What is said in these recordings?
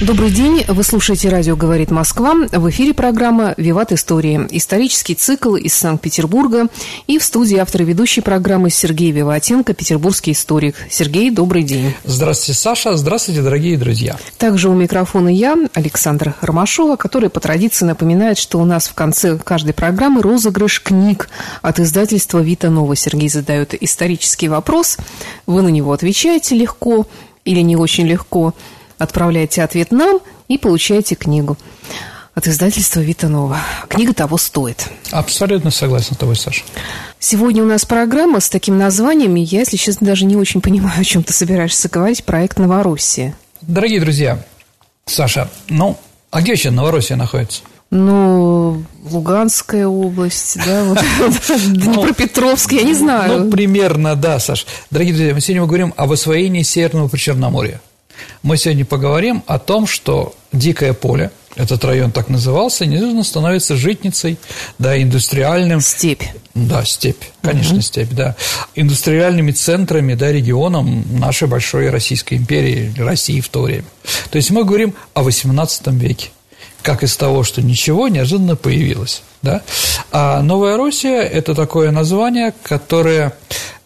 Добрый день. Вы слушаете «Радио говорит Москва». В эфире программа «Виват История». Исторический цикл из Санкт-Петербурга. И в студии автор и ведущей программы Сергей Виватенко, петербургский историк. Сергей, добрый день. Здравствуйте, Саша. Здравствуйте, дорогие друзья. Также у микрофона я, Александр Ромашова, который по традиции напоминает, что у нас в конце каждой программы розыгрыш книг от издательства «Вита Нова». Сергей задает исторический вопрос. Вы на него отвечаете легко или не очень легко – Отправляйте ответ нам и получаете книгу от издательства Витанова. Книга того стоит. Абсолютно согласен с тобой, Саша. Сегодня у нас программа с таким названием, и я, если честно, даже не очень понимаю, о чем ты собираешься говорить, проект «Новороссия». Дорогие друзья, Саша, ну, а где еще Новороссия находится? Ну, Луганская область, да, вот, Днепропетровск, я не знаю. Ну, примерно, да, Саш. Дорогие друзья, мы сегодня говорим об освоении Северного Причерноморья. Мы сегодня поговорим о том, что Дикое поле, этот район так назывался, неожиданно становится житницей, да, индустриальным... Степь. Да, степь, конечно, угу. степь, да. Индустриальными центрами, да, регионом нашей большой Российской империи, России в то время. То есть мы говорим о XVIII веке как из того, что ничего неожиданно появилось. Да? А Новая Россия – это такое название, которое,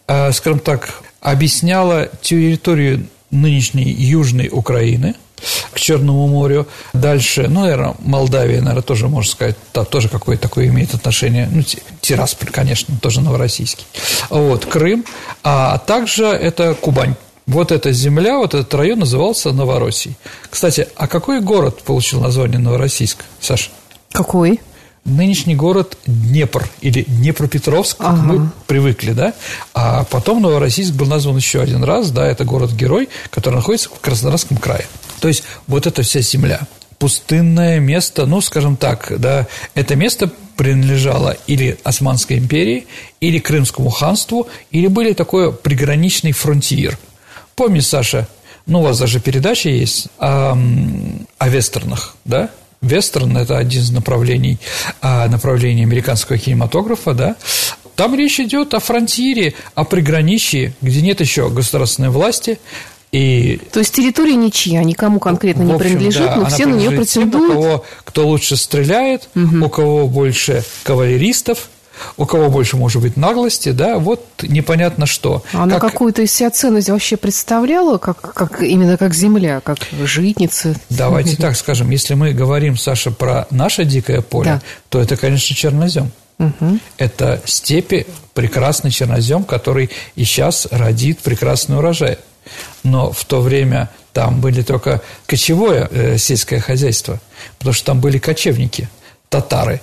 э, скажем так, объясняло территорию нынешней Южной Украины к Черному морю. Дальше, ну, наверное, Молдавия, наверное, тоже, можно сказать, да, тоже какое-то такое имеет отношение. Ну, Тирасполь, конечно, тоже новороссийский. Вот, Крым, а также это Кубань. Вот эта земля, вот этот район назывался Новороссией. Кстати, а какой город получил название Новороссийск, Саша? Какой? Нынешний город Днепр или Днепропетровск, как ага. мы привыкли, да, а потом Новороссийск был назван еще один раз, да, это город-герой, который находится в Краснодарском крае. То есть вот эта вся земля, пустынное место, ну, скажем так, да, это место принадлежало или Османской империи, или Крымскому ханству, или были такой приграничный фронтир. Помни, Саша, ну, у вас даже передача есть о, о вестернах, да? Вестерн – это один из направлений, а, направлений американского кинематографа, да, там речь идет о фронтире, о приграничье, где нет еще государственной власти, и... То есть территория ничья, никому конкретно не принадлежит, да, но все на нее претендуют. Тем, у кого кто лучше стреляет, угу. у кого больше кавалеристов, у кого больше может быть наглости, да, вот непонятно что. А она как... какую-то из себя ценность вообще представляла, как, как, именно как земля, как житница? Давайте так скажем, если мы говорим, Саша, про наше дикое поле, да. то это, конечно, чернозем. Угу. Это степи, прекрасный чернозем, который и сейчас родит прекрасный урожай. Но в то время там были только кочевое э, сельское хозяйство, потому что там были кочевники, татары.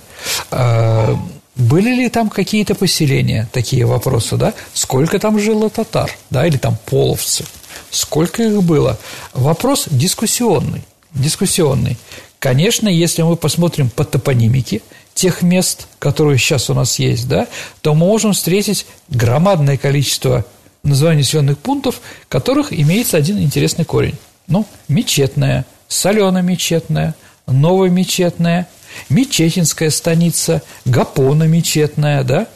Э, были ли там какие-то поселения, такие вопросы, да? Сколько там жило татар, да, или там половцы? Сколько их было? Вопрос дискуссионный, дискуссионный. Конечно, если мы посмотрим по топонимике тех мест, которые сейчас у нас есть, да, то мы можем встретить громадное количество названий населенных пунктов, которых имеется один интересный корень. Ну, мечетная, солено-мечетная, новомечетная, Мечетинская станица, Гапона мечетная, да?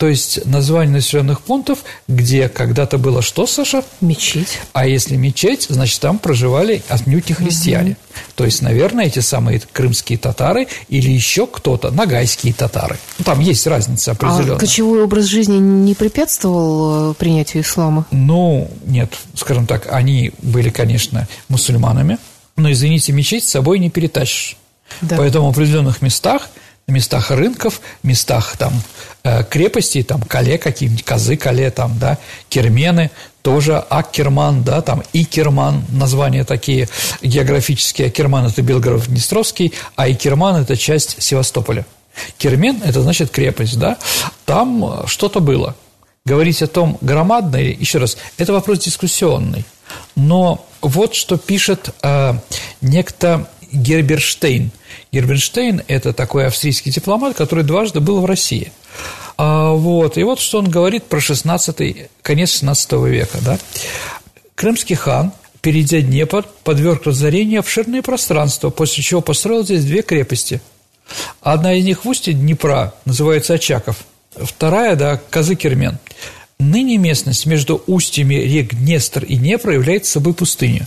То есть название населенных пунктов, где когда-то было что, Саша? Мечеть. А если мечеть, значит, там проживали отнюдь не христиане. Угу. То есть, наверное, эти самые крымские татары или еще кто-то, нагайские татары. Ну, там есть разница определенная. А кочевой образ жизни не препятствовал э, принятию ислама? Ну, нет, скажем так, они были, конечно, мусульманами, но, извините, мечеть с собой не перетащишь. Да. Поэтому в определенных местах, на местах рынков, местах там э, крепостей, там кале какие-нибудь, козы кале, там, да, кермены, тоже Аккерман, да, там Икерман, названия такие географические. Акерман – это Белгород-Днестровский, а Икерман – это часть Севастополя. Кермен – это значит крепость, да, там что-то было. Говорить о том, громадное, еще раз, это вопрос дискуссионный. Но вот что пишет э, некто Герберштейн. Герберштейн – это такой австрийский дипломат, который дважды был в России. А, вот, и вот что он говорит про 16 конец 16 века. Да? Крымский хан, перейдя Днепр, подверг разорению обширные пространства, после чего построил здесь две крепости. Одна из них в устье Днепра, называется Очаков, вторая, да, Казыкермен. Ныне местность между устьями рек Днестр и Днепр является собой пустыню.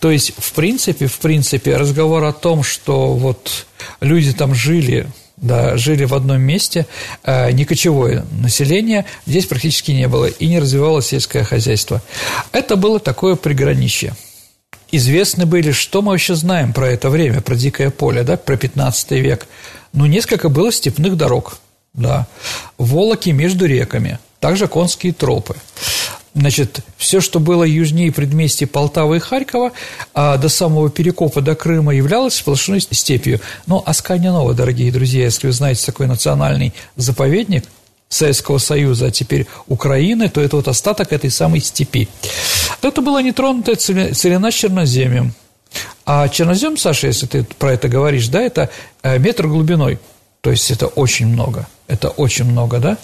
То есть, в принципе, в принципе, разговор о том, что вот люди там жили, да, жили в одном месте, э, не кочевое население здесь практически не было и не развивалось сельское хозяйство. Это было такое приграничье. Известны были, что мы вообще знаем про это время, про дикое поле, да, про 15 век. Ну, несколько было степных дорог, да, волоки между реками – также конские тропы. Значит, все, что было южнее предместья Полтавы и Харькова, а до самого Перекопа до Крыма являлось сплошной степью. Но Аскания Нова, дорогие друзья, если вы знаете такой национальный заповедник Советского Союза, а теперь Украины, то это вот остаток этой самой степи. Это была нетронутая целина черноземьем. А чернозем, Саша, если ты про это говоришь, да, это э, метр глубиной. То есть это очень много. Это очень много, да?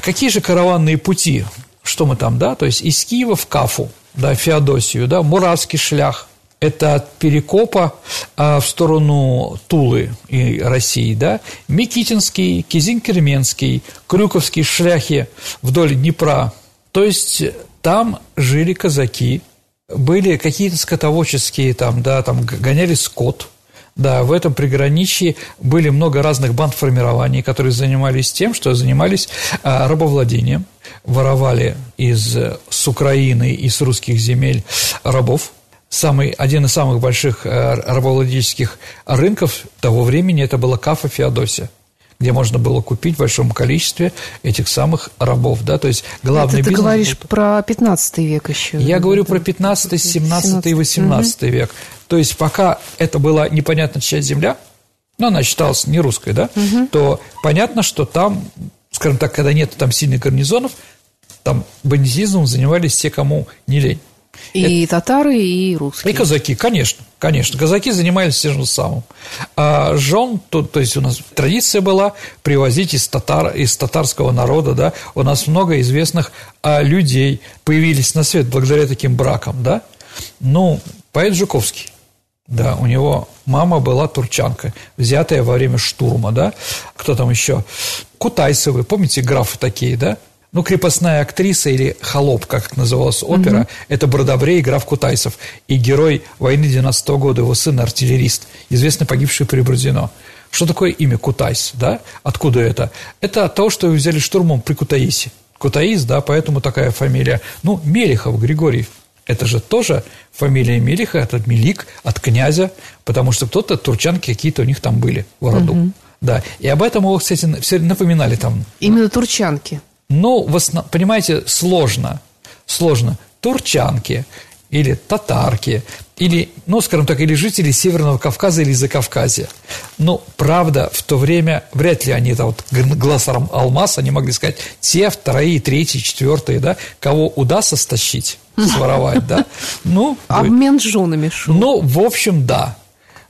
Какие же караванные пути? Что мы там, да? То есть из Киева в Кафу, да, Феодосию, да, Муравский шлях, это от Перекопа а, в сторону Тулы и России, да, Микитинский, Кизин-Керменский, Крюковские шляхи вдоль Днепра. То есть там жили казаки, были какие-то скотоводческие там, да, там гоняли скот – да, в этом приграничье были много разных банд-формирований, которые занимались тем, что занимались а, рабовладением, воровали из, с Украины и с русских земель рабов. Самый, один из самых больших э, рабовладельческих рынков того времени это была Кафа Феодосия где можно было купить в большом количестве этих самых рабов, да, то есть главный Это ты говоришь про 15 век еще. Я говорю про 15, 17 и 18 угу. век. То есть пока это была непонятно чья земля, но она считалась не русской, да, угу. то понятно, что там, скажем так, когда нет там сильных гарнизонов, там бандитизмом занимались те, кому не лень. И это... татары, и русские. И казаки, конечно, конечно. Казаки занимались тем же самым. А жен, то, то есть у нас традиция была привозить из, татар, из татарского народа, да, у нас много известных а, людей появились на свет благодаря таким бракам, да. Ну, поэт Жуковский, да, у него мама была турчанка, взятая во время штурма, да. Кто там еще? Кутайсовы, помните, графы такие, да? Ну, крепостная актриса или холоп, как называлась опера, угу. это Бродобрей, граф Кутайсов. И герой войны 90 -го года, его сын артиллерист, известно погибший при Бородино. Что такое имя Кутайс, да? Откуда это? Это от того, что его взяли штурмом при Кутаисе. Кутаис, да, поэтому такая фамилия. Ну, Мелехов Григорий, это же тоже фамилия Мелиха, это Мелик, от князя, потому что кто-то, турчанки какие-то у них там были в роду. Угу. Да, и об этом его, кстати, все напоминали там. Именно турчанки. Ну, в основ... понимаете, сложно. Сложно. Турчанки или татарки, или, ну, скажем так, или жители Северного Кавказа или Закавказья. Ну, правда, в то время вряд ли они, это вот глаз алмаз, они могли сказать, те, вторые, третьи, четвертые, да, кого удастся стащить, своровать, да. Ну, Обмен женами шел. Ну, в общем, да.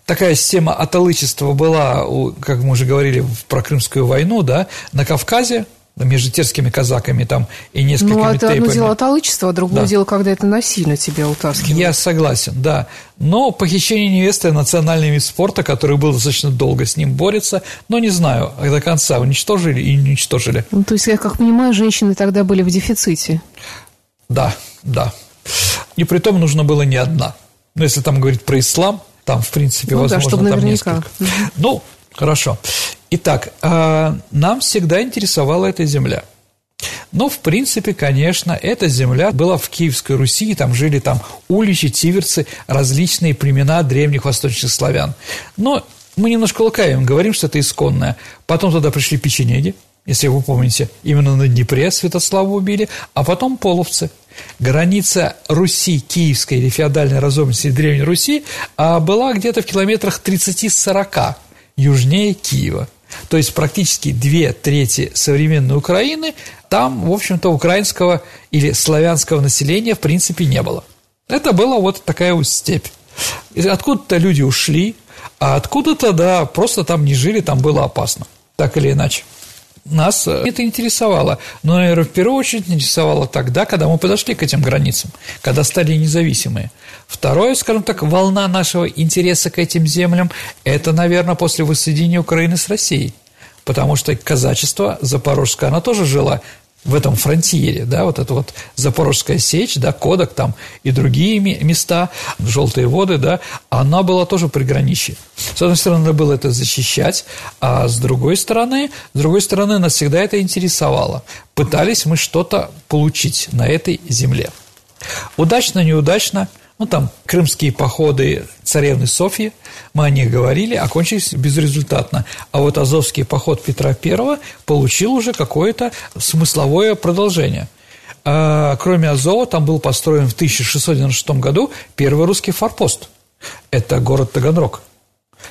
Такая система аталычества была, как мы уже говорили про Крымскую войну, да, на Кавказе, между терскими казаками там и несколькими Ну, это тейпами. одно дело талычество, а другое да. дело, когда это насильно тебя утаскивают. Я согласен, да. Но похищение невесты – национальный вид спорта, который был достаточно долго с ним борется, но не знаю, до конца уничтожили и уничтожили. Ну, то есть, я как понимаю, женщины тогда были в дефиците. Да, да. И при том нужно было не одна. Но если там говорить про ислам, там, в принципе, ну, возможно, да, чтобы там наверняка. несколько. Ну, хорошо. Итак, а, нам всегда интересовала эта земля. Но, в принципе, конечно, эта земля была в Киевской Руси, там жили там уличи, тиверцы, различные племена древних восточных славян. Но мы немножко лукавим, говорим, что это исконное. Потом туда пришли печенеги, если вы помните, именно на Днепре Святослава убили, а потом половцы. Граница Руси, Киевской или феодальной разобности Древней Руси а, была где-то в километрах 30-40 южнее Киева. То есть практически две трети современной Украины, там, в общем-то, украинского или славянского населения в принципе не было. Это была вот такая вот степь. Откуда-то люди ушли, а откуда-то, да, просто там не жили, там было опасно, так или иначе. Нас это интересовало, но, наверное, в первую очередь интересовало тогда, когда мы подошли к этим границам, когда стали независимые. Второе, скажем так, волна нашего интереса к этим землям – это, наверное, после воссоединения Украины с Россией – потому что казачество запорожское, оно тоже жило в этом фронтире, да, вот это вот Запорожская сечь, да, Кодок там и другие места, желтые воды, да, она была тоже приграничье. С одной стороны, надо было это защищать, а с другой стороны, с другой стороны, нас всегда это интересовало. Пытались мы что-то получить на этой земле. Удачно, неудачно – ну, там крымские походы царевны Софьи, мы о них говорили, окончились безрезультатно. А вот Азовский поход Петра I получил уже какое-то смысловое продолжение. А, кроме Азова, там был построен в 1696 году первый русский форпост. Это город Таганрог.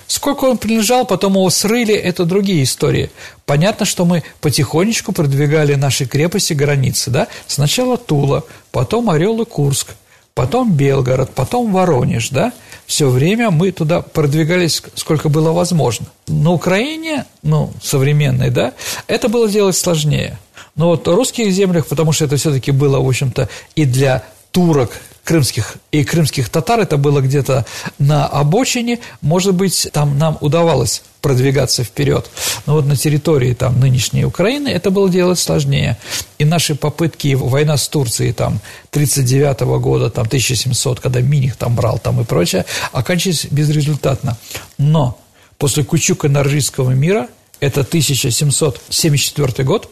Сколько он принадлежал, потом его срыли, это другие истории. Понятно, что мы потихонечку продвигали наши крепости, границы, да? Сначала Тула, потом Орел и Курск – потом Белгород, потом Воронеж, да, все время мы туда продвигались, сколько было возможно. На Украине, ну, современной, да, это было делать сложнее. Но вот в русских землях, потому что это все-таки было, в общем-то, и для турок, крымских и крымских татар, это было где-то на обочине, может быть, там нам удавалось продвигаться вперед. Но вот на территории там нынешней Украины это было делать сложнее. И наши попытки, война с Турцией там 39 -го года, там 1700, когда Миних там брал там и прочее, оканчивались безрезультатно. Но после Кучука-Норжийского мира – это 1774 год.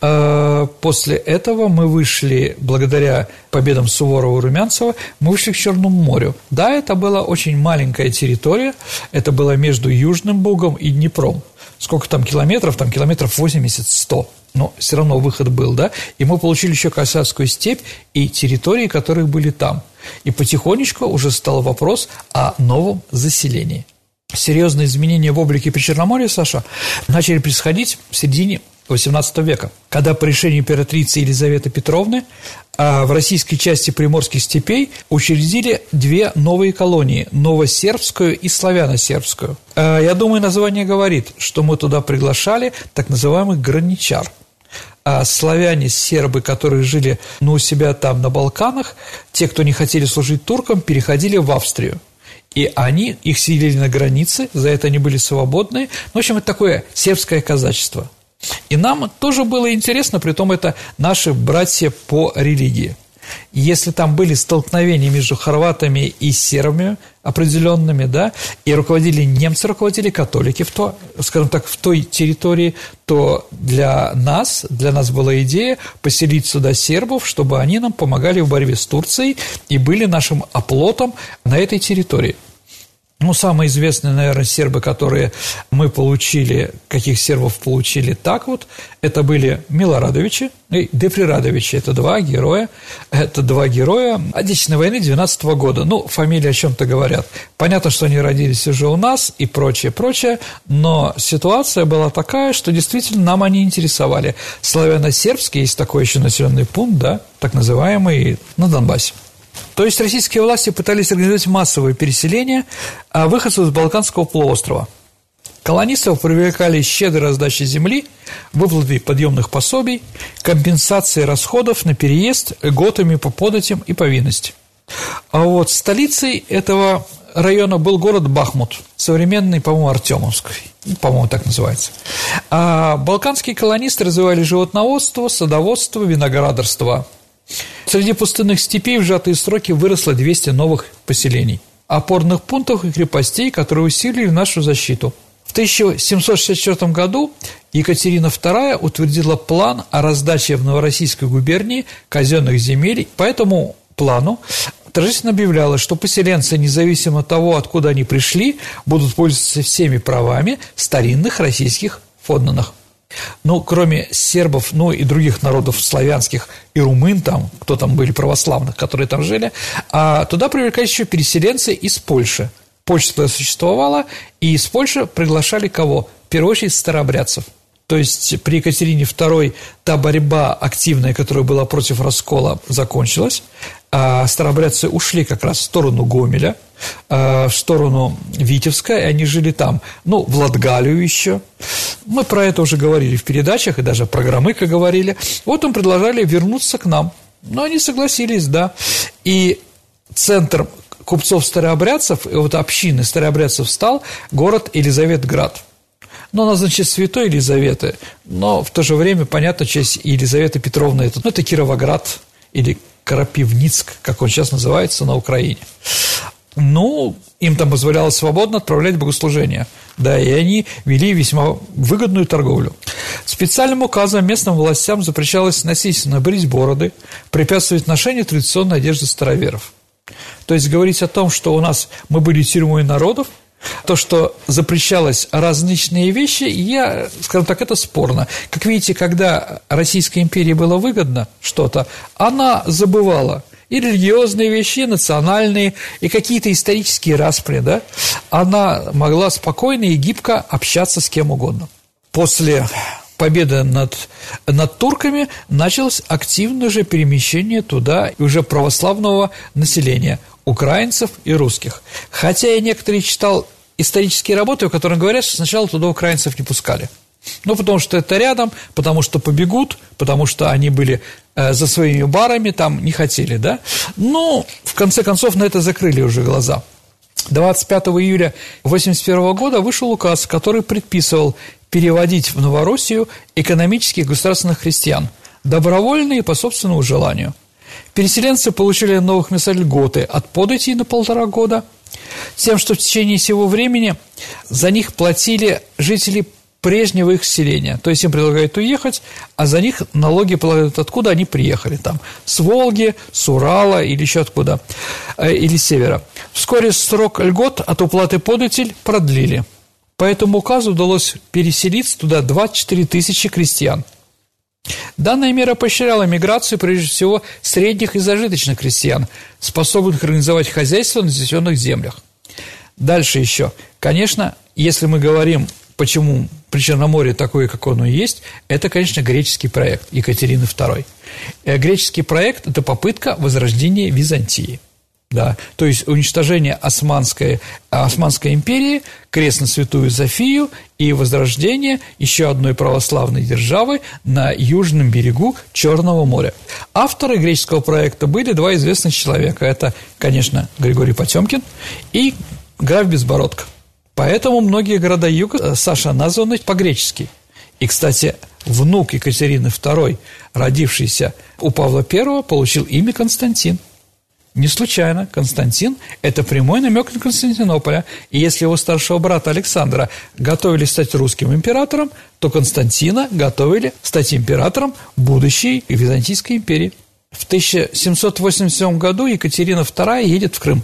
Э, после этого мы вышли, благодаря победам Суворова и Румянцева, мы вышли к Черному морю. Да, это была очень маленькая территория, это было между Южным Бугом и Днепром. Сколько там километров? Там километров 80-100 но все равно выход был, да, и мы получили еще Касатскую степь и территории, которые были там. И потихонечку уже стал вопрос о новом заселении серьезные изменения в облике Причерноморья, Саша, начали происходить в середине XVIII века, когда по решению императрицы Елизаветы Петровны а, в российской части приморских степей учредили две новые колонии – Новосербскую и Славяно-Сербскую. А, я думаю, название говорит, что мы туда приглашали так называемых граничар – а славяне, сербы, которые жили ну, у себя там на Балканах, те, кто не хотели служить туркам, переходили в Австрию. И они их селили на границе, за это они были свободны. В общем, это такое сербское казачество. И нам тоже было интересно, при том это наши братья по религии. Если там были столкновения между хорватами и сербами определенными, да, и руководили немцы, руководили католики в то, скажем так, в той территории, то для нас, для нас была идея поселить сюда сербов, чтобы они нам помогали в борьбе с Турцией и были нашим оплотом на этой территории. Ну, самые известные, наверное, сербы, которые мы получили, каких сербов получили так вот, это были Милорадовичи и Дефрирадовичи. Это два героя, это два героя Отечественной войны 12 года. Ну, фамилии о чем-то говорят. Понятно, что они родились уже у нас и прочее, прочее, но ситуация была такая, что действительно нам они интересовали. Славяно-сербский, есть такой еще населенный пункт, да, так называемый, на Донбассе. То есть российские власти пытались организовать массовое переселение а выходцев с Балканского полуострова. Колонистов привлекали щедрой раздачи земли, выплаты подъемных пособий, компенсации расходов на переезд, льготами по податям и повинности. А вот столицей этого района был город Бахмут, современный, по-моему, Артемовский, по-моему, так называется. А балканские колонисты развивали животноводство, садоводство, виноградарство – Среди пустынных степей в сжатые сроки выросло 200 новых поселений, опорных пунктов и крепостей, которые усилили нашу защиту. В 1764 году Екатерина II утвердила план о раздаче в Новороссийской губернии казенных земель. По этому плану торжественно объявляла, что поселенцы, независимо от того, откуда они пришли, будут пользоваться всеми правами старинных российских подданных. Ну, кроме сербов, ну и других народов славянских и румын там, кто там были православных, которые там жили, а туда привлекались еще переселенцы из Польши. Польша существовала, и из Польши приглашали кого? В первую очередь старообрядцев. То есть при Екатерине II та борьба активная, которая была против раскола, закончилась. А старообрядцы ушли как раз в сторону Гомеля, а, в сторону Витебска, и они жили там, ну, в Латгалию еще. Мы про это уже говорили в передачах, и даже про Громыка говорили. Вот им предложили вернуться к нам. Но они согласились, да. И центр купцов-старообрядцев, и вот общины старообрядцев стал город Елизаветград – но она, значит, святой Елизаветы, но в то же время, понятно, честь Елизаветы Петровны, это, ну, это Кировоград или Карапивницк, как он сейчас называется, на Украине. Ну, им там позволялось свободно отправлять богослужения. Да, и они вели весьма выгодную торговлю. Специальным указом местным властям запрещалось насильственно брить бороды, препятствовать ношению традиционной одежды староверов. То есть говорить о том, что у нас мы были тюрьмой народов – то, что запрещалось различные вещи, я, скажем так, это спорно. Как видите, когда Российской империи было выгодно что-то, она забывала и религиозные вещи, и национальные, и какие-то исторические распри, да, она могла спокойно и гибко общаться с кем угодно. После победы над, над турками началось активное же перемещение туда уже православного населения – украинцев и русских. Хотя я некоторые читал исторические работы, в которых говорят, что сначала туда украинцев не пускали. Ну, потому что это рядом, потому что побегут, потому что они были э, за своими барами, там не хотели, да. Но, в конце концов, на это закрыли уже глаза. 25 июля 1981 года вышел указ, который предписывал переводить в Новороссию экономических государственных христиан, добровольно и по собственному желанию – Переселенцы получили новых мест льготы от податей на полтора года, тем, что в течение всего времени за них платили жители прежнего их селения. То есть им предлагают уехать, а за них налоги полагают, откуда они приехали. Там, с Волги, с Урала или еще откуда, э, или с севера. Вскоре срок льгот от уплаты податель продлили. По этому указу удалось переселиться туда 24 тысячи крестьян – Данная мера поощряла миграцию, прежде всего, средних и зажиточных крестьян, способных организовать хозяйство на занесенных землях. Дальше еще. Конечно, если мы говорим, почему Причерноморье такое, как оно есть, это, конечно, греческий проект Екатерины II. Э, греческий проект – это попытка возрождения Византии – да, то есть уничтожение Османской, Османской империи, крест на Святую Софию и возрождение еще одной православной державы на южном берегу Черного моря. Авторы греческого проекта были два известных человека. Это, конечно, Григорий Потемкин и граф Безбородко. Поэтому многие города юга, э, Саша, названы по-гречески. И, кстати, внук Екатерины II, родившийся у Павла I, получил имя Константин – не случайно Константин – это прямой намек на Константинополя. И если его старшего брата Александра готовили стать русским императором, то Константина готовили стать императором будущей Византийской империи. В 1787 году Екатерина II едет в Крым.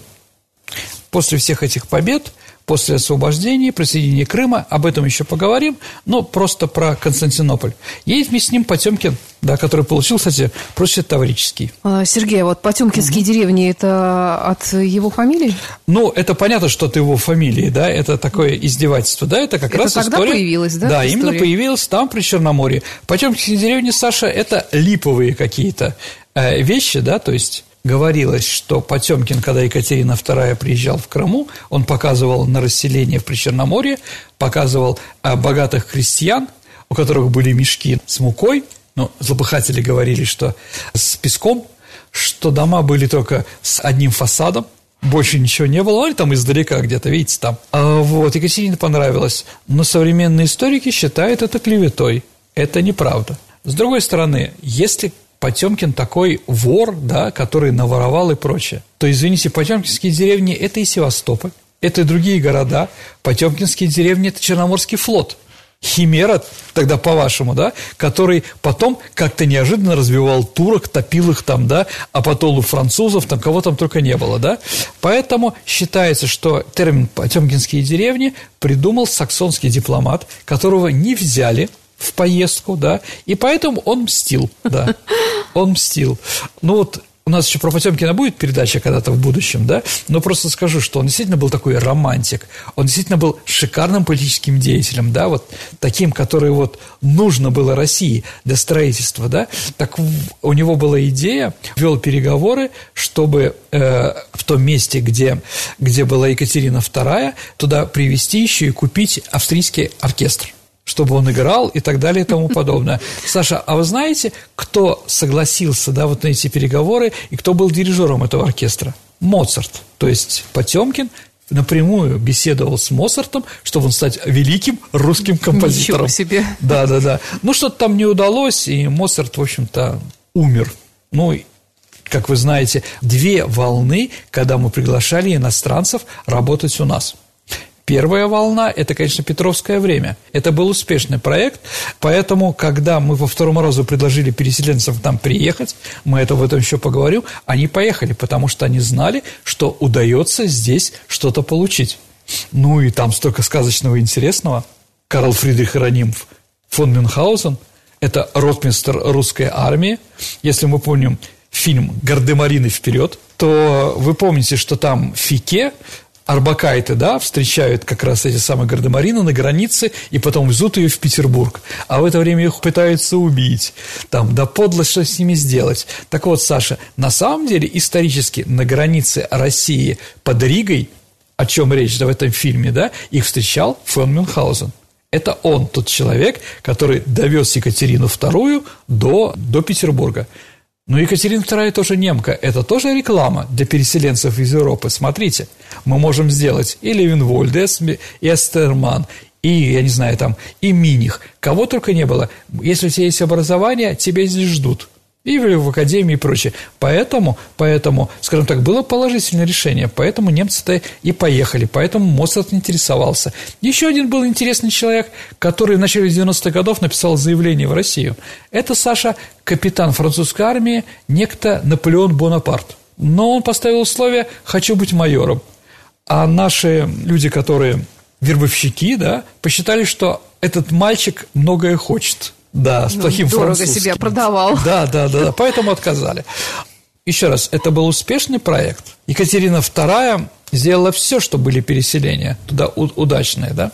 После всех этих побед после освобождения, присоединения Крыма, об этом еще поговорим, но просто про Константинополь. Есть вместе с ним Потемкин, да, который получил, кстати, проще Таврический. А, Сергей, а вот Потемкинские угу. деревни – это от его фамилии? Ну, это понятно, что от его фамилии, да, это такое издевательство, да, это как это раз тогда история. появилась, да? Да, именно появилась там, при Черноморье. Потемкинские деревни, Саша, это липовые какие-то э, вещи, да, то есть говорилось, что Потемкин, когда Екатерина II приезжал в Крыму, он показывал на расселение в Причерноморье, показывал а, богатых крестьян, у которых были мешки с мукой, ну, злопыхатели говорили, что с песком, что дома были только с одним фасадом, больше ничего не было, они там издалека где-то, видите, там. А вот, Екатерине понравилось, но современные историки считают это клеветой. Это неправда. С другой стороны, если Потемкин такой вор, да, который наворовал и прочее. То, извините, Потемкинские деревни – это и Севастополь, это и другие города. Потемкинские деревни – это Черноморский флот. Химера, тогда по-вашему, да, который потом как-то неожиданно развивал турок, топил их там, да, а потом у французов, там кого там только не было, да. Поэтому считается, что термин «потемкинские деревни» придумал саксонский дипломат, которого не взяли – в поездку, да, и поэтому он мстил, да, он мстил. Ну вот у нас еще про Потемкина будет передача когда-то в будущем, да, но просто скажу, что он действительно был такой романтик, он действительно был шикарным политическим деятелем, да, вот таким, который вот нужно было России для строительства, да, так у него была идея, вел переговоры, чтобы э, в том месте, где, где была Екатерина II, туда привезти еще и купить австрийский оркестр чтобы он играл и так далее и тому подобное. Саша, а вы знаете, кто согласился, да, вот на эти переговоры и кто был дирижером этого оркестра? Моцарт. То есть Потемкин напрямую беседовал с Моцартом, чтобы он стать великим русским композитором. Ничего себе. Да, да, да. Ну, что-то там не удалось, и Моцарт, в общем-то, умер. Ну, как вы знаете, две волны, когда мы приглашали иностранцев работать у нас – Первая волна – это, конечно, Петровское время. Это был успешный проект, поэтому, когда мы во втором разу предложили переселенцам там приехать, мы это в этом еще поговорим, они поехали, потому что они знали, что удается здесь что-то получить. Ну и там столько сказочного и интересного. Карл Фридрих Ранимф, фон Мюнхгаузен – это ротмистр русской армии. Если мы помним фильм «Гардемарины вперед», то вы помните, что там Фике арбакайты, да, встречают как раз эти самые гардемарины на границе и потом везут ее в Петербург. А в это время их пытаются убить. Там, да подло, что с ними сделать. Так вот, Саша, на самом деле исторически на границе России под Ригой, о чем речь да, в этом фильме, да, их встречал фон Мюнхгаузен. Это он, тот человек, который довез Екатерину II до, до Петербурга. Но Екатерина II тоже немка. Это тоже реклама для переселенцев из Европы. Смотрите, мы можем сделать и Левинвольд, и Эстерман, и, я не знаю, там, и Миних. Кого только не было. Если у тебя есть образование, тебя здесь ждут и в академии и прочее. Поэтому, поэтому, скажем так, было положительное решение, поэтому немцы-то и поехали, поэтому Моцарт интересовался. Еще один был интересный человек, который в начале 90-х годов написал заявление в Россию. Это, Саша, капитан французской армии, некто Наполеон Бонапарт. Но он поставил условие «хочу быть майором». А наши люди, которые вербовщики, да, посчитали, что этот мальчик многое хочет – да, с ну, плохим дорого французским. себя продавал. Да, да, да, да, поэтому отказали. Еще раз, это был успешный проект. Екатерина II сделала все, чтобы были переселения туда удачные, да.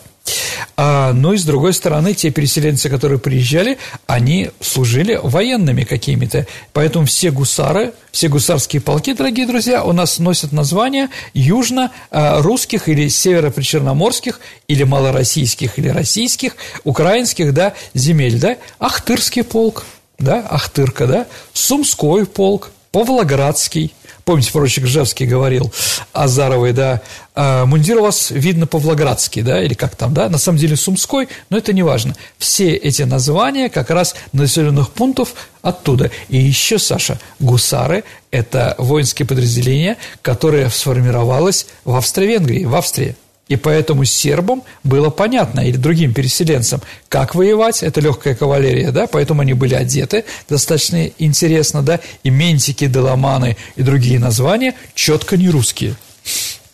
А, но и с другой стороны, те переселенцы, которые приезжали, они служили военными какими-то. Поэтому все гусары, все гусарские полки, дорогие друзья, у нас носят название южно-русских или северо-причерноморских, или малороссийских, или российских, украинских, да, земель, да. Ахтырский полк, да, Ахтырка, да, Сумской полк, Павлоградский – Помните, поручик Жевский говорил Азаровой, да, «А, мундир у вас видно Павлоградский, да, или как там, да, на самом деле Сумской, но это не важно. Все эти названия как раз населенных пунктов оттуда. И еще, Саша, гусары – это воинские подразделения, которое сформировалось в Австро-Венгрии, в Австрии. И поэтому сербам было понятно, или другим переселенцам, как воевать, это легкая кавалерия, да, поэтому они были одеты достаточно интересно, да, и ментики, деламаны и другие названия четко не русские.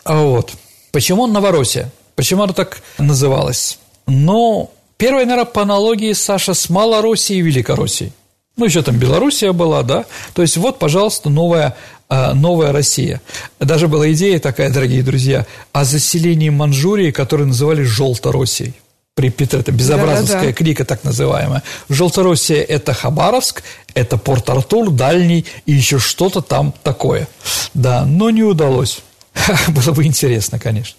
А вот, почему Новороссия? Почему она так называлась? Ну, первая, наверное, по аналогии, Саша, с Малороссией и Великороссией. Ну, еще там Белоруссия была, да. То есть, вот, пожалуйста, новая а, новая Россия. Даже была идея такая, дорогие друзья, о заселении Манчжурии, которую называли Желтороссией при Петре, это безобразовская да, да, да. клика так называемая. Желтороссия – это Хабаровск, это Порт-Артур, Дальний и еще что-то там такое. Да, но не удалось. Было бы интересно, конечно.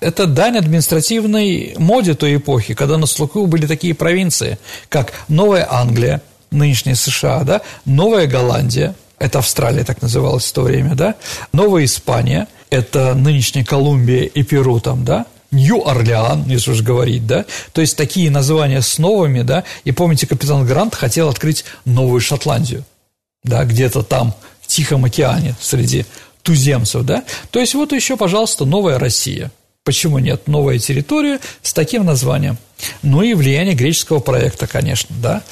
Это дань административной моде той эпохи, когда на слуху были такие провинции, как Новая Англия, нынешняя США, да, Новая Голландия – это Австралия так называлась в то время, да, Новая Испания, это нынешняя Колумбия и Перу там, да, Нью-Орлеан, если уж говорить, да, то есть такие названия с новыми, да, и помните, капитан Грант хотел открыть Новую Шотландию, да, где-то там, в Тихом океане, среди туземцев, да, то есть вот еще, пожалуйста, Новая Россия – Почему нет? Новая территория с таким названием. Ну и влияние греческого проекта, конечно, да.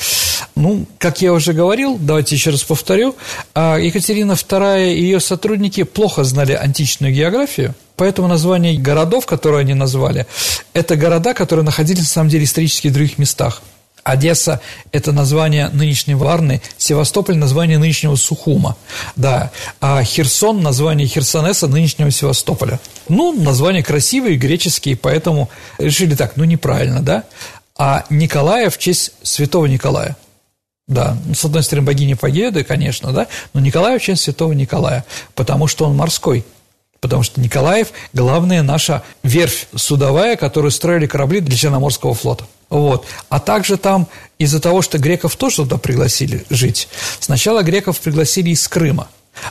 Ну, как я уже говорил, давайте еще раз повторю, а Екатерина II и ее сотрудники плохо знали античную географию, поэтому название городов, которые они назвали, это города, которые находились на самом деле исторически в других местах. Одесса – это название нынешней Варны, Севастополь – название нынешнего Сухума, да, а Херсон – название Херсонеса нынешнего Севастополя. Ну, названия красивые, греческие, поэтому решили так, ну, неправильно, да, а Николая в честь святого Николая. Да, ну, с одной стороны, богиня Победы, конечно, да, но Николай в честь святого Николая, потому что он морской, потому что Николаев – главная наша верфь судовая, которую строили корабли для Черноморского флота. Вот. А также там из-за того, что греков тоже туда пригласили жить, сначала греков пригласили из Крыма,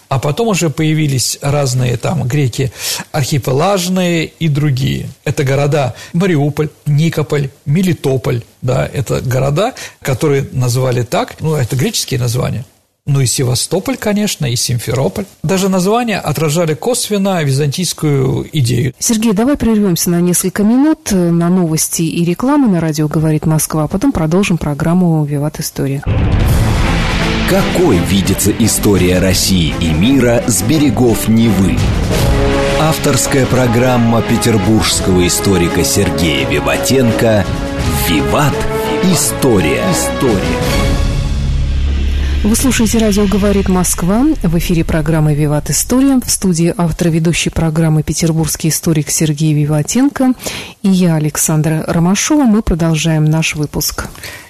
а потом уже появились разные там греки архипелажные и другие. Это города Мариуполь, Никополь, Мелитополь. Да, это города, которые назвали так, ну, это греческие названия. Ну и Севастополь, конечно, и Симферополь. Даже названия отражали косвенно византийскую идею. Сергей, давай прервемся на несколько минут на новости и рекламу на радио «Говорит Москва», а потом продолжим программу «Виват История». Какой видится история России и мира с берегов Невы? Авторская программа петербургского историка Сергея Виватенко «Виват. История». История. Вы слушаете «Радио говорит Москва». В эфире программы «Виват История». В студии автор ведущей программы петербургский историк Сергей Виватенко и я, Александра Ромашова. Мы продолжаем наш выпуск.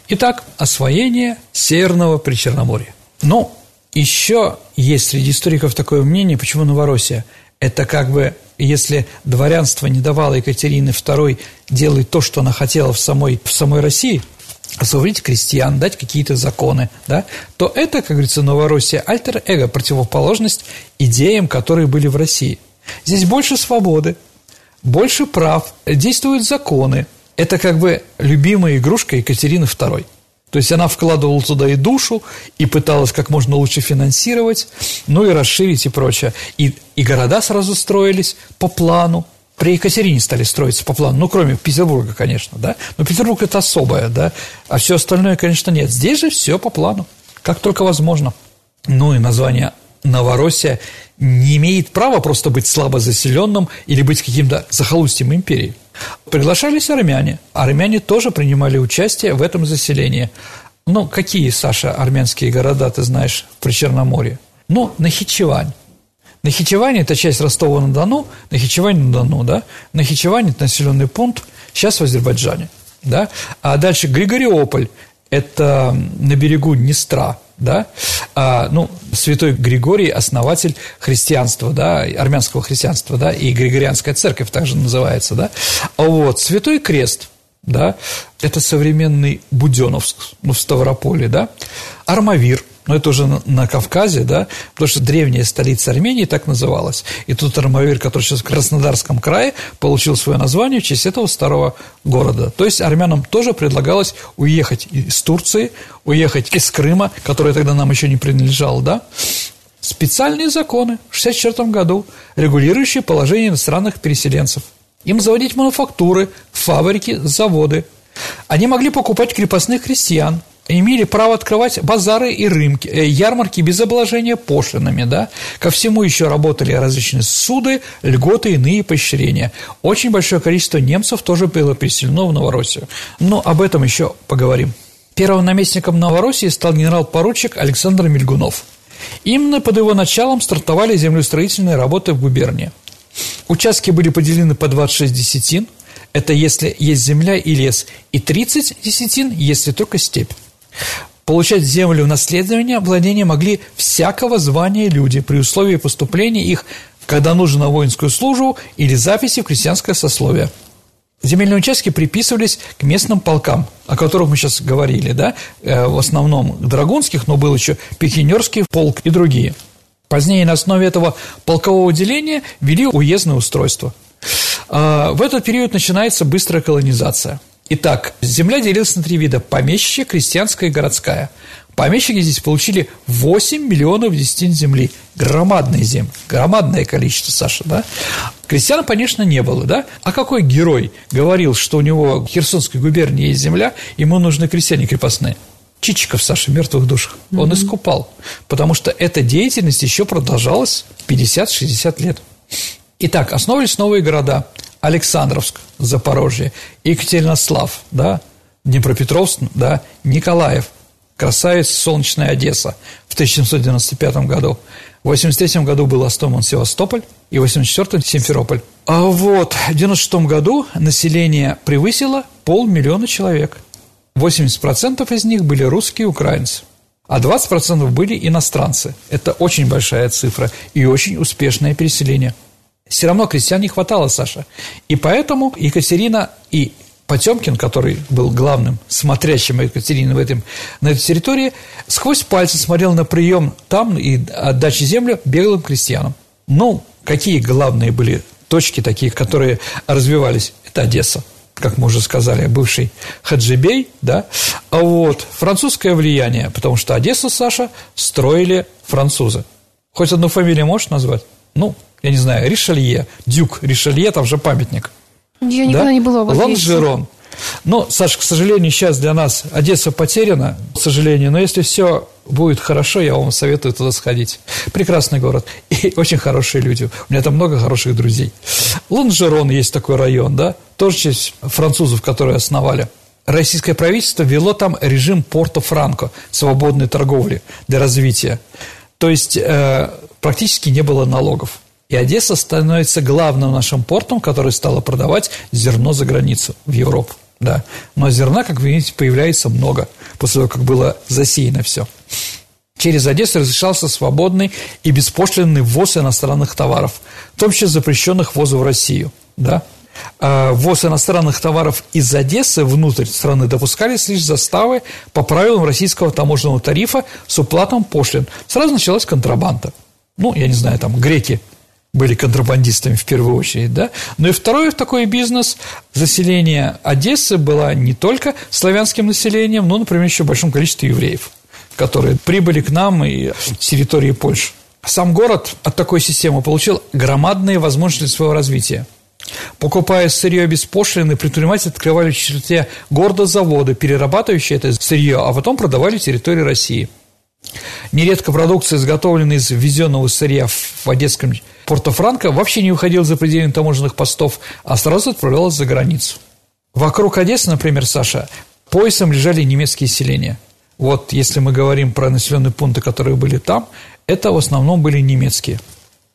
Итак, освоение Северного Причерноморья. Но еще есть среди историков такое мнение, почему Новороссия. Это как бы, если дворянство не давало Екатерине II делать то, что она хотела в самой, в самой России – освободить крестьян, дать какие-то законы, да, то это, как говорится, Новороссия, альтер-эго, противоположность идеям, которые были в России. Здесь больше свободы, больше прав, действуют законы. Это как бы любимая игрушка Екатерины II. То есть она вкладывала туда и душу, и пыталась как можно лучше финансировать, ну и расширить и прочее. И, и города сразу строились по плану, при Екатерине стали строиться по плану, ну, кроме Петербурга, конечно, да, но Петербург – это особое, да, а все остальное, конечно, нет. Здесь же все по плану, как только возможно. Ну и название Новороссия не имеет права просто быть слабо заселенным или быть каким-то захолустьем империи. Приглашались армяне. Армяне тоже принимали участие в этом заселении. Ну, какие, Саша, армянские города ты знаешь в Причерноморье? Ну, Нахичевань, Нахичевань – это часть Ростова-на-Дону, Нахичевань-на-Дону, да? Нахичевань – это населенный пункт сейчас в Азербайджане, да? А дальше Григориополь – это на берегу Днестра, да, а, ну, святой Григорий – основатель христианства, да, армянского христианства, да, и Григорианская церковь также называется, да, а вот Святой Крест, да, это современный Буденовск, ну, в Ставрополе, да, Армавир – но это уже на Кавказе, да, потому что древняя столица Армении так называлась. И тут Армавир, который сейчас в Краснодарском крае, получил свое название в честь этого старого города. То есть армянам тоже предлагалось уехать из Турции, уехать из Крыма, который тогда нам еще не принадлежал, да, специальные законы в 1964 году, регулирующие положение иностранных переселенцев. Им заводить мануфактуры, фабрики, заводы. Они могли покупать крепостных крестьян, имели право открывать базары и рынки, э, ярмарки без обложения пошлинами, да. Ко всему еще работали различные суды, льготы, иные поощрения. Очень большое количество немцев тоже было переселено в Новороссию. Но об этом еще поговорим. Первым наместником Новороссии стал генерал-поручик Александр Мельгунов. Именно под его началом стартовали землеустроительные работы в губернии. Участки были поделены по 26 десятин, это если есть земля и лес, и 30 десятин, если только степь. Получать землю в наследование владения могли всякого звания люди при условии поступления их, когда нужно на воинскую службу или записи в крестьянское сословие. Земельные участки приписывались к местным полкам, о которых мы сейчас говорили, да, э, в основном драгунских, но был еще пикинерский полк и другие. Позднее на основе этого полкового деления ввели уездное устройство. А, в этот период начинается быстрая колонизация – Итак, земля делилась на три вида – помещичья, крестьянская и городская. Помещики здесь получили 8 миллионов десятин земли. Громадная земля, громадное количество, Саша, да? Крестьян, конечно, не было, да? А какой герой говорил, что у него в Херсонской губернии есть земля, ему нужны крестьяне крепостные? Чичиков, Саша, мертвых душах. Mm-hmm. Он искупал, потому что эта деятельность еще продолжалась 50-60 лет. Итак, основывались новые города – Александровск, Запорожье, Екатеринослав, да, Днепропетровск, да, Николаев, красавец солнечная Одесса в 1795 году. В 83 году был основан Севастополь и в 84 Симферополь. А вот в 96 году население превысило полмиллиона человек. 80% из них были русские и украинцы а 20% были иностранцы. Это очень большая цифра и очень успешное переселение. Все равно крестьян не хватало, Саша. И поэтому Екатерина и Потемкин, который был главным смотрящим Екатерины в этом, на этой территории, сквозь пальцы смотрел на прием там и отдачи землю беглым крестьянам. Ну, какие главные были точки такие, которые развивались? Это Одесса как мы уже сказали, бывший Хаджибей, да, а вот французское влияние, потому что Одессу, Саша, строили французы. Хоть одну фамилию можешь назвать? Ну, я не знаю, Ришелье, Дюк Ришелье, там же памятник. Я никогда да? не была в Одессе. Лонжерон. Но, Саша, к сожалению, сейчас для нас Одесса потеряна, к сожалению, но если все будет хорошо, я вам советую туда сходить. Прекрасный город и очень хорошие люди. У меня там много хороших друзей. Лонжерон есть такой район, да, тоже честь французов, которые основали. Российское правительство вело там режим Порто-Франко, свободной торговли для развития. То есть э, практически не было налогов. И Одесса становится главным нашим портом, который стало продавать зерно за границу, в Европу. Да. Но зерна, как вы видите, появляется много, после того, как было засеяно все. Через Одессу разрешался свободный и беспошлинный ввоз иностранных товаров, в том числе запрещенных ввоза в Россию. Да? А ввоз иностранных товаров из Одессы внутрь страны допускались лишь заставы по правилам российского таможенного тарифа с уплатом пошлин. Сразу началась контрабанда. Ну, я не знаю, там греки были контрабандистами в первую очередь, да. Но и второй такой бизнес заселение Одессы было не только славянским населением, но, например, еще в большом количестве евреев, которые прибыли к нам и с территории Польши. Сам город от такой системы получил громадные возможности своего развития. Покупая сырье без пошлины, предприниматели открывали в черте города заводы, перерабатывающие это сырье, а потом продавали территории России. Нередко продукция, изготовленная из ввезенного сырья в Одесском Порто-Франко, вообще не уходила за пределы таможенных постов, а сразу отправлялась за границу. Вокруг Одессы, например, Саша, поясом лежали немецкие селения. Вот если мы говорим про населенные пункты, которые были там, это в основном были немецкие.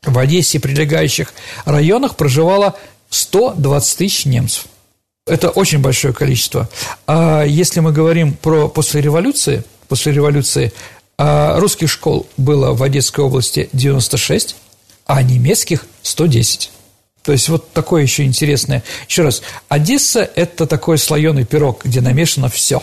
В Одессе и прилегающих районах проживало 120 тысяч немцев. Это очень большое количество. А если мы говорим про после революции, после революции а русских школ было в Одесской области 96, а немецких 110. То есть вот такое еще интересное. Еще раз, Одесса – это такой слоеный пирог, где намешано все.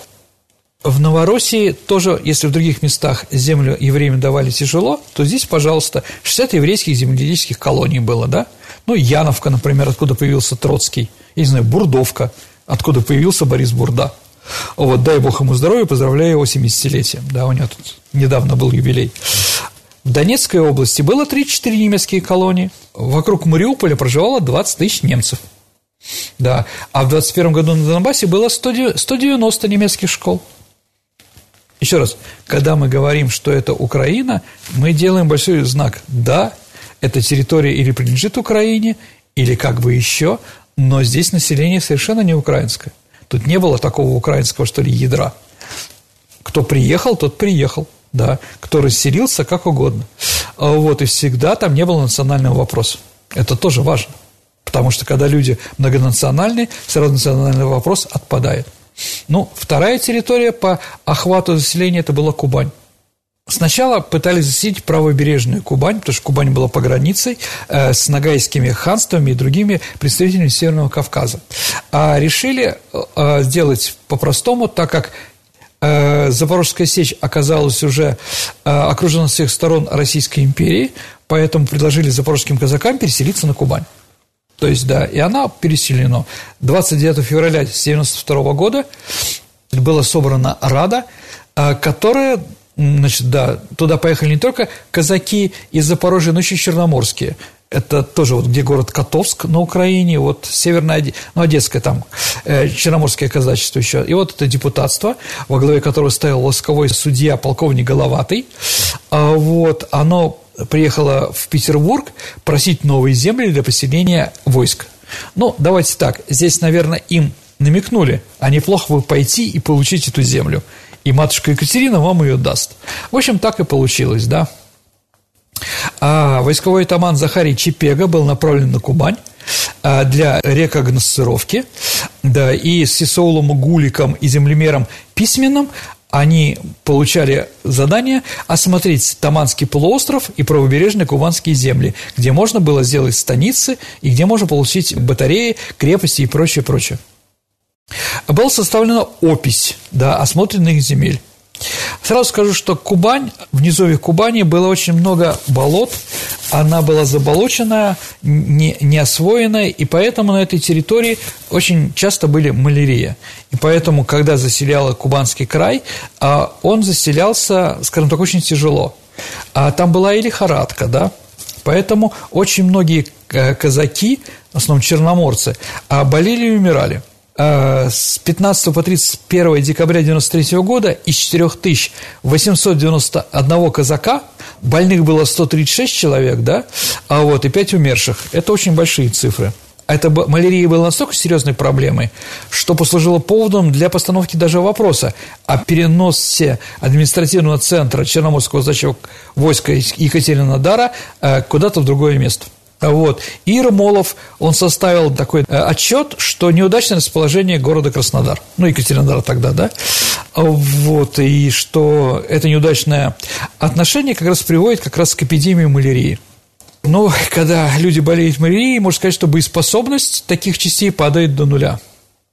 В Новороссии тоже, если в других местах землю евреям давали тяжело, то здесь, пожалуйста, 60 еврейских земледельческих колоний было, да? Ну, Яновка, например, откуда появился Троцкий. Я не знаю, Бурдовка, откуда появился Борис Бурда. Вот, дай бог ему здоровья, поздравляю его 70-летием. Да, у него тут недавно был юбилей. В Донецкой области было 3-4 немецкие колонии. Вокруг Мариуполя проживало 20 тысяч немцев. Да. А в 21 году на Донбассе было 190 немецких школ. Еще раз, когда мы говорим, что это Украина, мы делаем большой знак «да», эта территория или принадлежит Украине, или как бы еще, но здесь население совершенно не украинское. Тут не было такого украинского, что ли, ядра. Кто приехал, тот приехал, да. Кто расселился, как угодно. А вот, и всегда там не было национального вопроса. Это тоже важно. Потому что когда люди многонациональные, сразу национальный вопрос отпадает. Ну, вторая территория по охвату заселения – это была Кубань. Сначала пытались заселить правобережную Кубань, потому что Кубань была по границе э, с нагайскими ханствами и другими представителями Северного Кавказа. А решили э, сделать по-простому, так как э, Запорожская сечь оказалась уже э, окружена с всех сторон Российской империей, поэтому предложили запорожским казакам переселиться на Кубань. То есть, да, и она переселена. 29 февраля 1992 года была собрана Рада, э, которая Значит, да, туда поехали не только казаки из Запорожья, но еще и черноморские. Это тоже вот где город Котовск на Украине, вот северная, ну, Одесское там, э, черноморское казачество еще. И вот это депутатство, во главе которого стоял лосковой судья полковник Головатый, а вот оно приехало в Петербург просить новые земли для поселения войск. Ну, давайте так, здесь, наверное, им намекнули, а неплохо бы пойти и получить эту землю. И матушка Екатерина вам ее даст. В общем, так и получилось, да. А войсковой атаман Захарий Чепега был направлен на Кубань а, для рекогносцировки, да, и с Исаулом Гуликом и землемером Письменным они получали задание осмотреть Таманский полуостров и правобережные кубанские земли, где можно было сделать станицы и где можно получить батареи, крепости и прочее, прочее. Была составлена опись да, осмотренных земель. Сразу скажу, что Кубань, в низовьях Кубани было очень много болот, она была заболоченная, не, не освоенная, и поэтому на этой территории очень часто были малярия. И поэтому, когда заселяла Кубанский край, а, он заселялся, скажем так, очень тяжело. А там была и лихорадка, да, Поэтому очень многие э, казаки, в основном черноморцы, а, болели и умирали – с 15 по 31 декабря 1993 года из 4891 казака больных было 136 человек, да, а вот и 5 умерших. Это очень большие цифры. Это малярия была настолько серьезной проблемой, что послужило поводом для постановки даже вопроса о переносе административного центра Черноморского казачьего войска Екатеринодара э, куда-то в другое место. Вот. И Ермолов, он составил такой э, отчет, что неудачное расположение города Краснодар, ну, Екатеринодар тогда, да, вот, и что это неудачное отношение как раз приводит как раз к эпидемии малярии. Но когда люди болеют малярией, можно сказать, что боеспособность таких частей падает до нуля.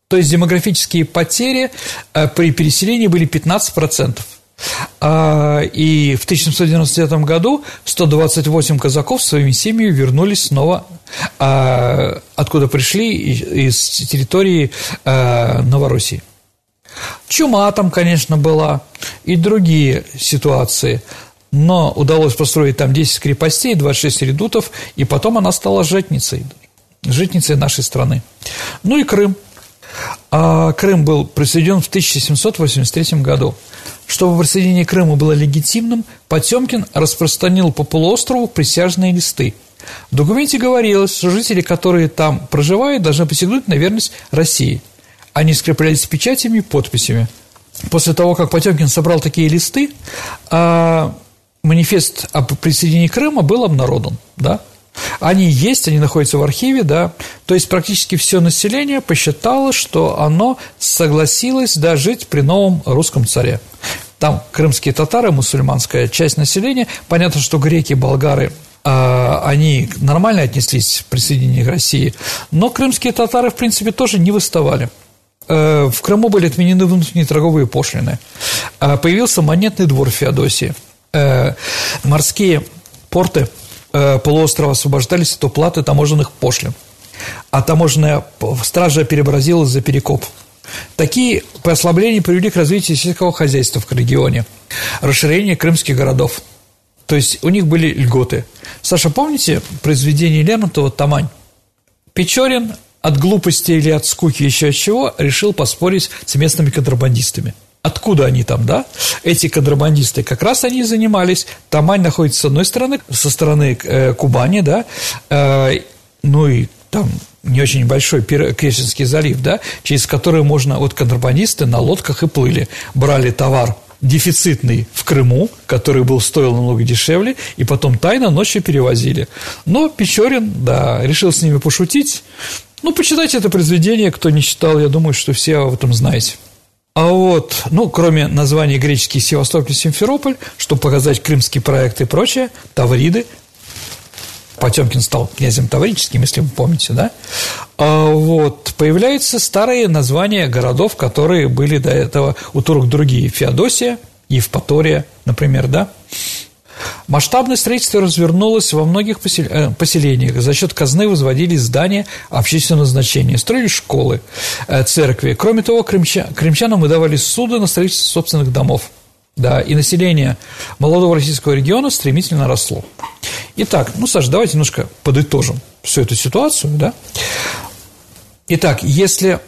То есть демографические потери э, при переселении были 15%. А, и в 1799 году 128 казаков своими семьями вернулись снова, а, откуда пришли, из территории а, Новороссии. Чума там, конечно, была, и другие ситуации, но удалось построить там 10 крепостей, 26 редутов, и потом она стала житницей, житницей нашей страны. Ну и Крым. Крым был присоединен в 1783 году. Чтобы присоединение Крыма было легитимным, Потемкин распространил по полуострову присяжные листы. В документе говорилось, что жители, которые там проживают, должны посягнуть на верность России. Они скреплялись печатями и подписями. После того, как Потемкин собрал такие листы, а, манифест о присоединении Крыма был обнародован, да, они есть, они находятся в архиве, да. То есть практически все население посчитало, что оно согласилось да, жить при новом русском царе. Там крымские татары, мусульманская часть населения. Понятно, что греки, болгары а, они нормально отнеслись к присоединению к России, но крымские татары, в принципе, тоже не выставали. Э, в Крыму были отменены внутренние торговые пошлины. А, появился монетный двор Феодосии. Э, морские порты – Э, полуострова освобождались от уплаты таможенных пошлин, а таможенная стража переобразилась за перекоп. Такие послабления привели к развитию сельского хозяйства в регионе, расширение крымских городов. То есть у них были льготы. Саша, помните произведение Лермонтова «Тамань»? Печорин от глупости или от скуки еще от чего решил поспорить с местными контрабандистами – Откуда они там, да? Эти контрабандисты, как раз они занимались. Тамань находится с одной стороны, со стороны э, Кубани, да, э, ну и там не очень большой Керченский залив, да, через который можно, вот контрабандисты на лодках и плыли, брали товар дефицитный в Крыму, который был стоил намного дешевле, и потом тайно ночью перевозили. Но Печорин, да, решил с ними пошутить. Ну, почитайте это произведение, кто не читал, я думаю, что все об этом знаете. А вот, ну, кроме названий греческий Севастополь, Симферополь, чтобы показать крымский проект и прочее, Тавриды, Потемкин стал князем Таврическим, если вы помните, да? А вот, появляются старые названия городов, которые были до этого у турок другие. Феодосия, Евпатория, например, да? Масштабное строительство развернулось во многих э, поселениях. За счет казны возводились здания общественного значения, строили школы, э, церкви. Кроме того, крымчанам выдавали суды на строительство собственных домов. Да, и население молодого российского региона стремительно росло. Итак, ну, Саша, давайте немножко подытожим всю эту ситуацию, да. Итак, если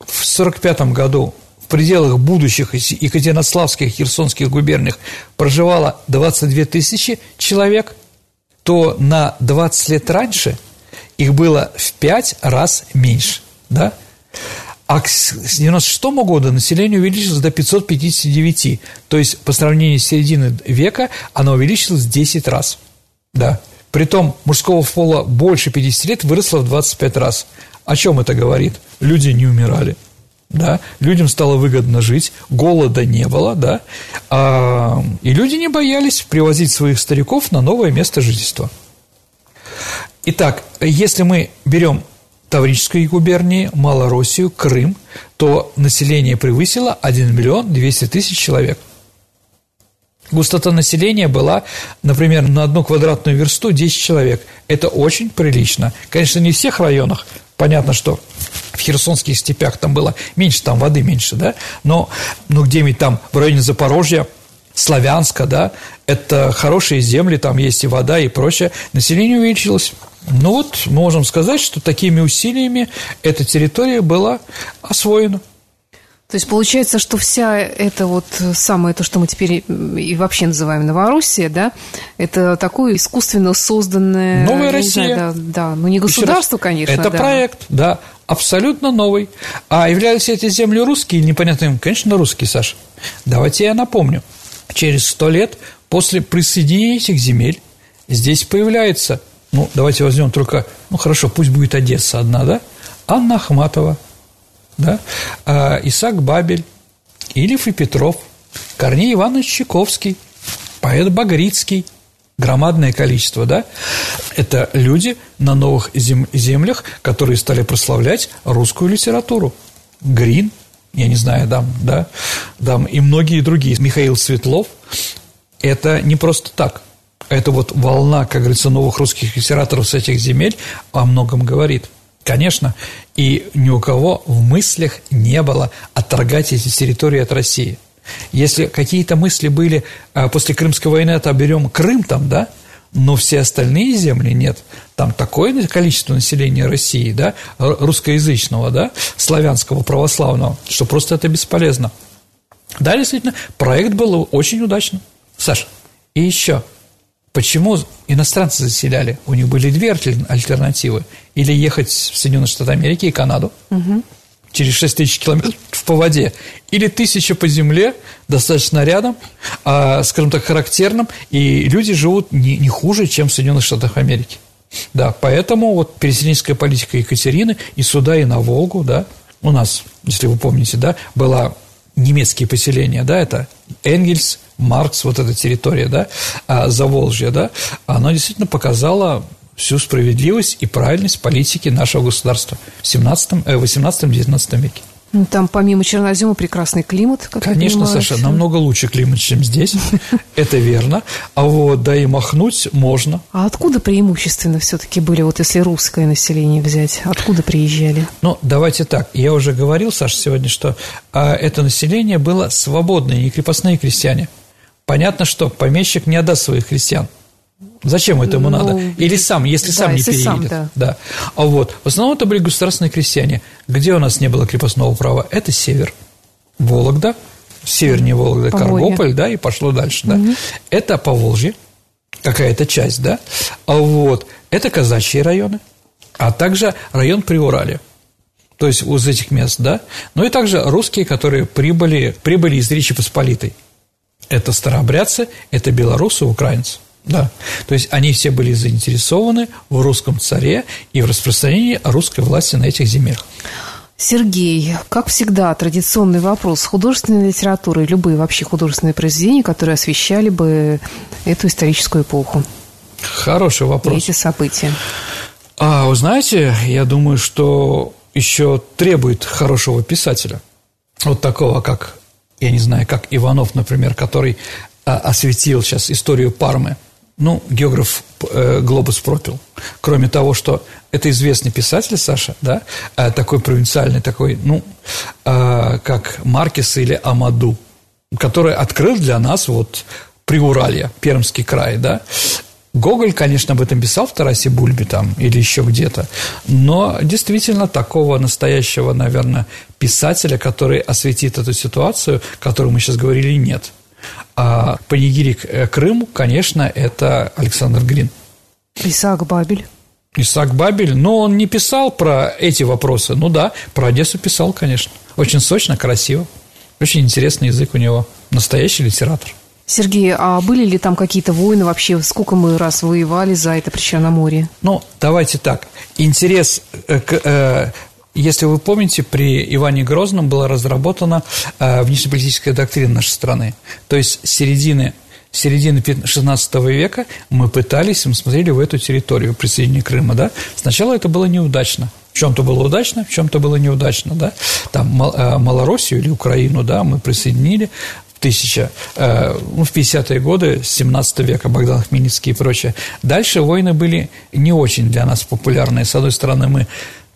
в 1945 году в пределах будущих Екатеринославских Херсонских губерниях проживало 22 тысячи человек, то на 20 лет раньше их было в 5 раз меньше. Да? А к 96 году население увеличилось до 559. То есть, по сравнению с серединой века, оно увеличилось в 10 раз. Да. Притом мужского пола больше 50 лет выросло в 25 раз. О чем это говорит? Люди не умирали. Да, людям стало выгодно жить, голода не было, да, а, и люди не боялись привозить своих стариков на новое место жительства. Итак, если мы берем Таврической губернии, Малороссию, Крым, то население превысило 1 миллион 200 тысяч человек. Густота населения была, например, на одну квадратную версту 10 человек. Это очень прилично. Конечно, не в всех районах. Понятно, что в херсонских степях там было меньше, там воды меньше, да, но ну, где-нибудь там в районе Запорожья, Славянска, да, это хорошие земли, там есть и вода, и прочее. Население увеличилось. Ну вот, можем сказать, что такими усилиями эта территория была освоена. То есть получается, что вся это вот самое то, что мы теперь и вообще называем Новороссия, да, это такое искусственно созданное... Новая Россия. Знаю, да, да, ну не государство, конечно. Это да. проект, да, абсолютно новый. А являлись эти земли русские или непонятно? Конечно, русские, Саша. Давайте я напомню. Через сто лет после присоединения этих земель здесь появляется, ну, давайте возьмем только, ну, хорошо, пусть будет Одесса одна, да, Анна Ахматова – да, а Исаак Бабель, Ильев и Петров, Корней Иванович Чайковский, поэт Багрицкий, громадное количество, да, это люди на новых зем- землях, которые стали прославлять русскую литературу. Грин, я не знаю, дам, да, дам, и многие другие, Михаил Светлов, это не просто так. Это вот волна, как говорится, новых русских литераторов с этих земель о многом говорит – Конечно, и ни у кого в мыслях не было отторгать эти территории от России. Если какие-то мысли были а, после Крымской войны, это берем Крым там, да, но все остальные земли нет. Там такое количество населения России, да, русскоязычного, да, славянского, православного, что просто это бесполезно. Да, действительно, проект был очень удачным. Саш, и еще – Почему иностранцы заселяли? У них были две альтернативы. Или ехать в Соединенные Штаты Америки и Канаду угу. через 6 тысяч километров по воде, или тысяча по земле, достаточно рядом, а, скажем так, характерным, и люди живут не, не хуже, чем в Соединенных Штатах Америки. Да, поэтому вот переселенческая политика Екатерины и сюда, и на Волгу, да, у нас, если вы помните, да, была немецкие поселения, да, это Энгельс, Маркс, вот эта территория, да, а, Заволжья, да, она действительно показала всю справедливость и правильность политики нашего государства в 18-19 э, веке. Ну, там помимо чернозема прекрасный климат, как Конечно, Саша, намного лучше климат, чем здесь. Это верно. А вот да и махнуть можно. А откуда преимущественно все-таки были, вот если русское население взять, откуда приезжали? Ну, давайте так. Я уже говорил, Саша, сегодня, что а, это население было свободное, не крепостные крестьяне. Понятно, что помещик не отдаст своих крестьян. Зачем это ему ну, надо? Или сам, если да, сам не если переедет. Сам, да. да. А вот, в основном это были государственные крестьяне. Где у нас не было крепостного права? Это север. Вологда, севернее Вологда, Поволье. Каргополь, да, и пошло дальше, да. Угу. Это Поволжье, какая-то часть, да. А вот, это казачьи районы, а также район Приуралия. То есть из этих мест, да. Ну и также русские, которые прибыли, прибыли из Речи Посполитой. Это старообрядцы, это белорусы, украинцы. Да, то есть они все были заинтересованы в русском царе и в распространении русской власти на этих землях. Сергей, как всегда, традиционный вопрос. Художественной литературы, любые вообще художественные произведения, которые освещали бы эту историческую эпоху. Хороший вопрос. И эти события. А, вы знаете, я думаю, что еще требует хорошего писателя. Вот такого, как, я не знаю, как Иванов, например, который а, осветил сейчас историю Пармы – ну, географ э, Глобус пропил. Кроме того, что это известный писатель, Саша, да, э, такой провинциальный, такой, ну, э, как Маркес или Амаду, который открыл для нас вот Приуралье, Пермский край, да. Гоголь, конечно, об этом писал в Тарасе Бульбе там или еще где-то, но действительно такого настоящего, наверное, писателя, который осветит эту ситуацию, о которой мы сейчас говорили, нет – а панигирик э, Крыму, конечно, это Александр Грин. Исаак Бабель. Исаак Бабель, но он не писал про эти вопросы. Ну да, про Одессу писал, конечно. Очень сочно, красиво. Очень интересный язык у него. Настоящий литератор. Сергей, а были ли там какие-то войны вообще? Сколько мы раз воевали за это Причерноморье? Ну, давайте так. Интерес э, к э, если вы помните, при Иване Грозном была разработана э, внешнеполитическая доктрина нашей страны. То есть с середины середины 16 века мы пытались, мы смотрели в эту территорию присоединения Крыма, да. Сначала это было неудачно. В чем-то было удачно, в чем-то было неудачно, да. Там Малороссию или Украину, да, мы присоединили, тысяча, э, ну, в 50-е годы 17 века, Богдан Хмельницкий и прочее. Дальше войны были не очень для нас популярные. С одной стороны, мы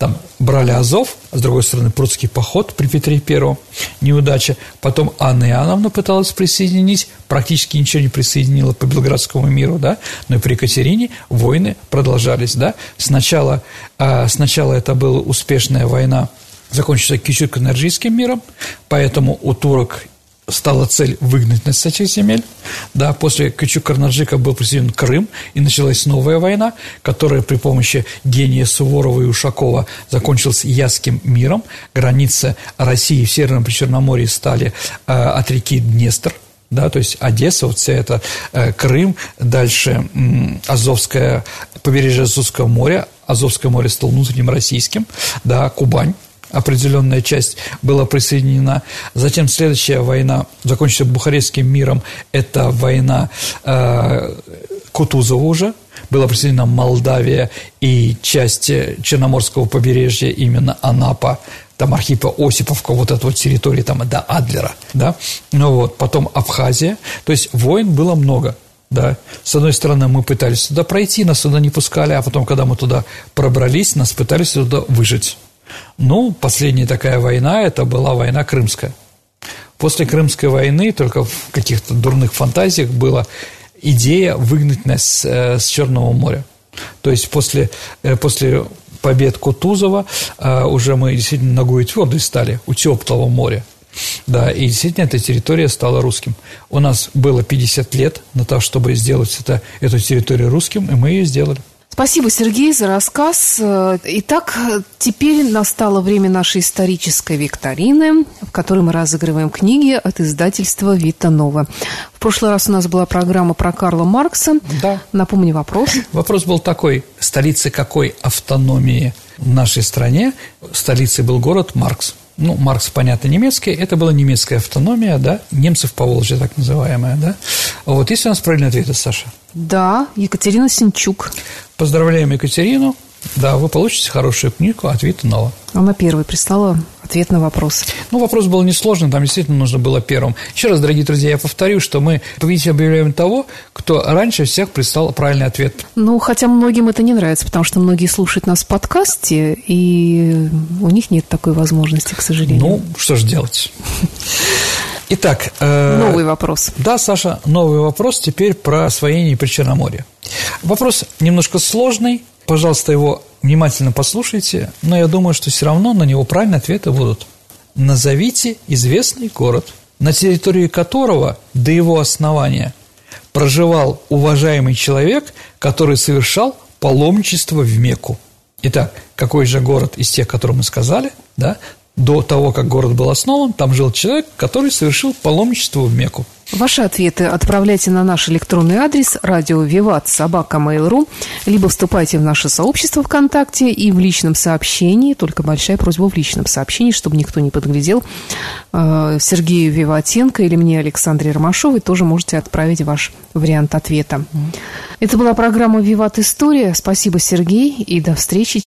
там брали Азов, а с другой стороны прусский поход при Петре Первом, неудача. Потом Анна Иоанновна пыталась присоединить, практически ничего не присоединила по Белградскому миру, да, но и при Екатерине войны продолжались, да. Сначала, э, сначала это была успешная война, закончится Кичук-Энерджийским миром, поэтому у турок стала цель выгнать нас с этих земель. Да, после Качук-Карнаджика был присоединен Крым, и началась новая война, которая при помощи гения Суворова и Ушакова закончилась Ясским миром. Границы России в Северном Причерноморье стали э, от реки Днестр, да, то есть Одесса, вот вся это э, Крым, дальше э, Азовское, побережье Азовского моря, Азовское море стало внутренним российским, да, Кубань, определенная часть была присоединена. Затем следующая война, закончится Бухарестским миром, это война э, Кутузова уже, была присоединена Молдавия и часть Черноморского побережья, именно Анапа, там Архипа Осиповка, вот эта вот территория там до Адлера, да, ну вот, потом Абхазия, то есть войн было много, да. С одной стороны, мы пытались туда пройти, нас туда не пускали, а потом, когда мы туда пробрались, нас пытались туда выжить. Ну, последняя такая война – это была война Крымская. После Крымской войны только в каких-то дурных фантазиях была идея выгнать нас э, с Черного моря. То есть после, э, после побед Кутузова э, уже мы действительно ногой твердой стали у теплого моря. Да, и действительно эта территория стала русским. У нас было 50 лет на то, чтобы сделать это, эту территорию русским, и мы ее сделали. Спасибо, Сергей, за рассказ. Итак, теперь настало время нашей исторической викторины, в которой мы разыгрываем книги от издательства «Вита Нова». В прошлый раз у нас была программа про Карла Маркса. Да. Напомни вопрос. Вопрос был такой. Столица какой автономии в нашей стране? Столицей был город Маркс. Ну, Маркс, понятно, немецкий. Это была немецкая автономия, да, немцев по Волжье, так называемая, да. Вот, есть у нас правильный ответ, Саша? Да, Екатерина Синчук. Поздравляем Екатерину. Да, вы получите хорошую книгу от Витанова. Она первой прислала ответ на вопрос. Ну, вопрос был несложный, там действительно нужно было первым. Еще раз, дорогие друзья, я повторю, что мы победитель объявляем того, кто раньше всех прислал правильный ответ. Ну, хотя многим это не нравится, потому что многие слушают нас в подкасте, и у них нет такой возможности, к сожалению. Ну, что же делать? Итак. Э, новый вопрос. Да, Саша, новый вопрос теперь про освоение Причерноморья. Вопрос немножко сложный, пожалуйста, его внимательно послушайте, но я думаю, что все равно на него правильные ответы будут. Назовите известный город, на территории которого до его основания проживал уважаемый человек, который совершал паломничество в Мекку. Итак, какой же город из тех, которые мы сказали, да, до того, как город был основан, там жил человек, который совершил паломничество в Мекку. Ваши ответы отправляйте на наш электронный адрес радио Виват собака Mail.ru, либо вступайте в наше сообщество ВКонтакте и в личном сообщении, только большая просьба в личном сообщении, чтобы никто не подглядел, э, Сергею Виватенко или мне, Александре Ромашовой, тоже можете отправить ваш вариант ответа. Это была программа «Виват История». Спасибо, Сергей, и до встречи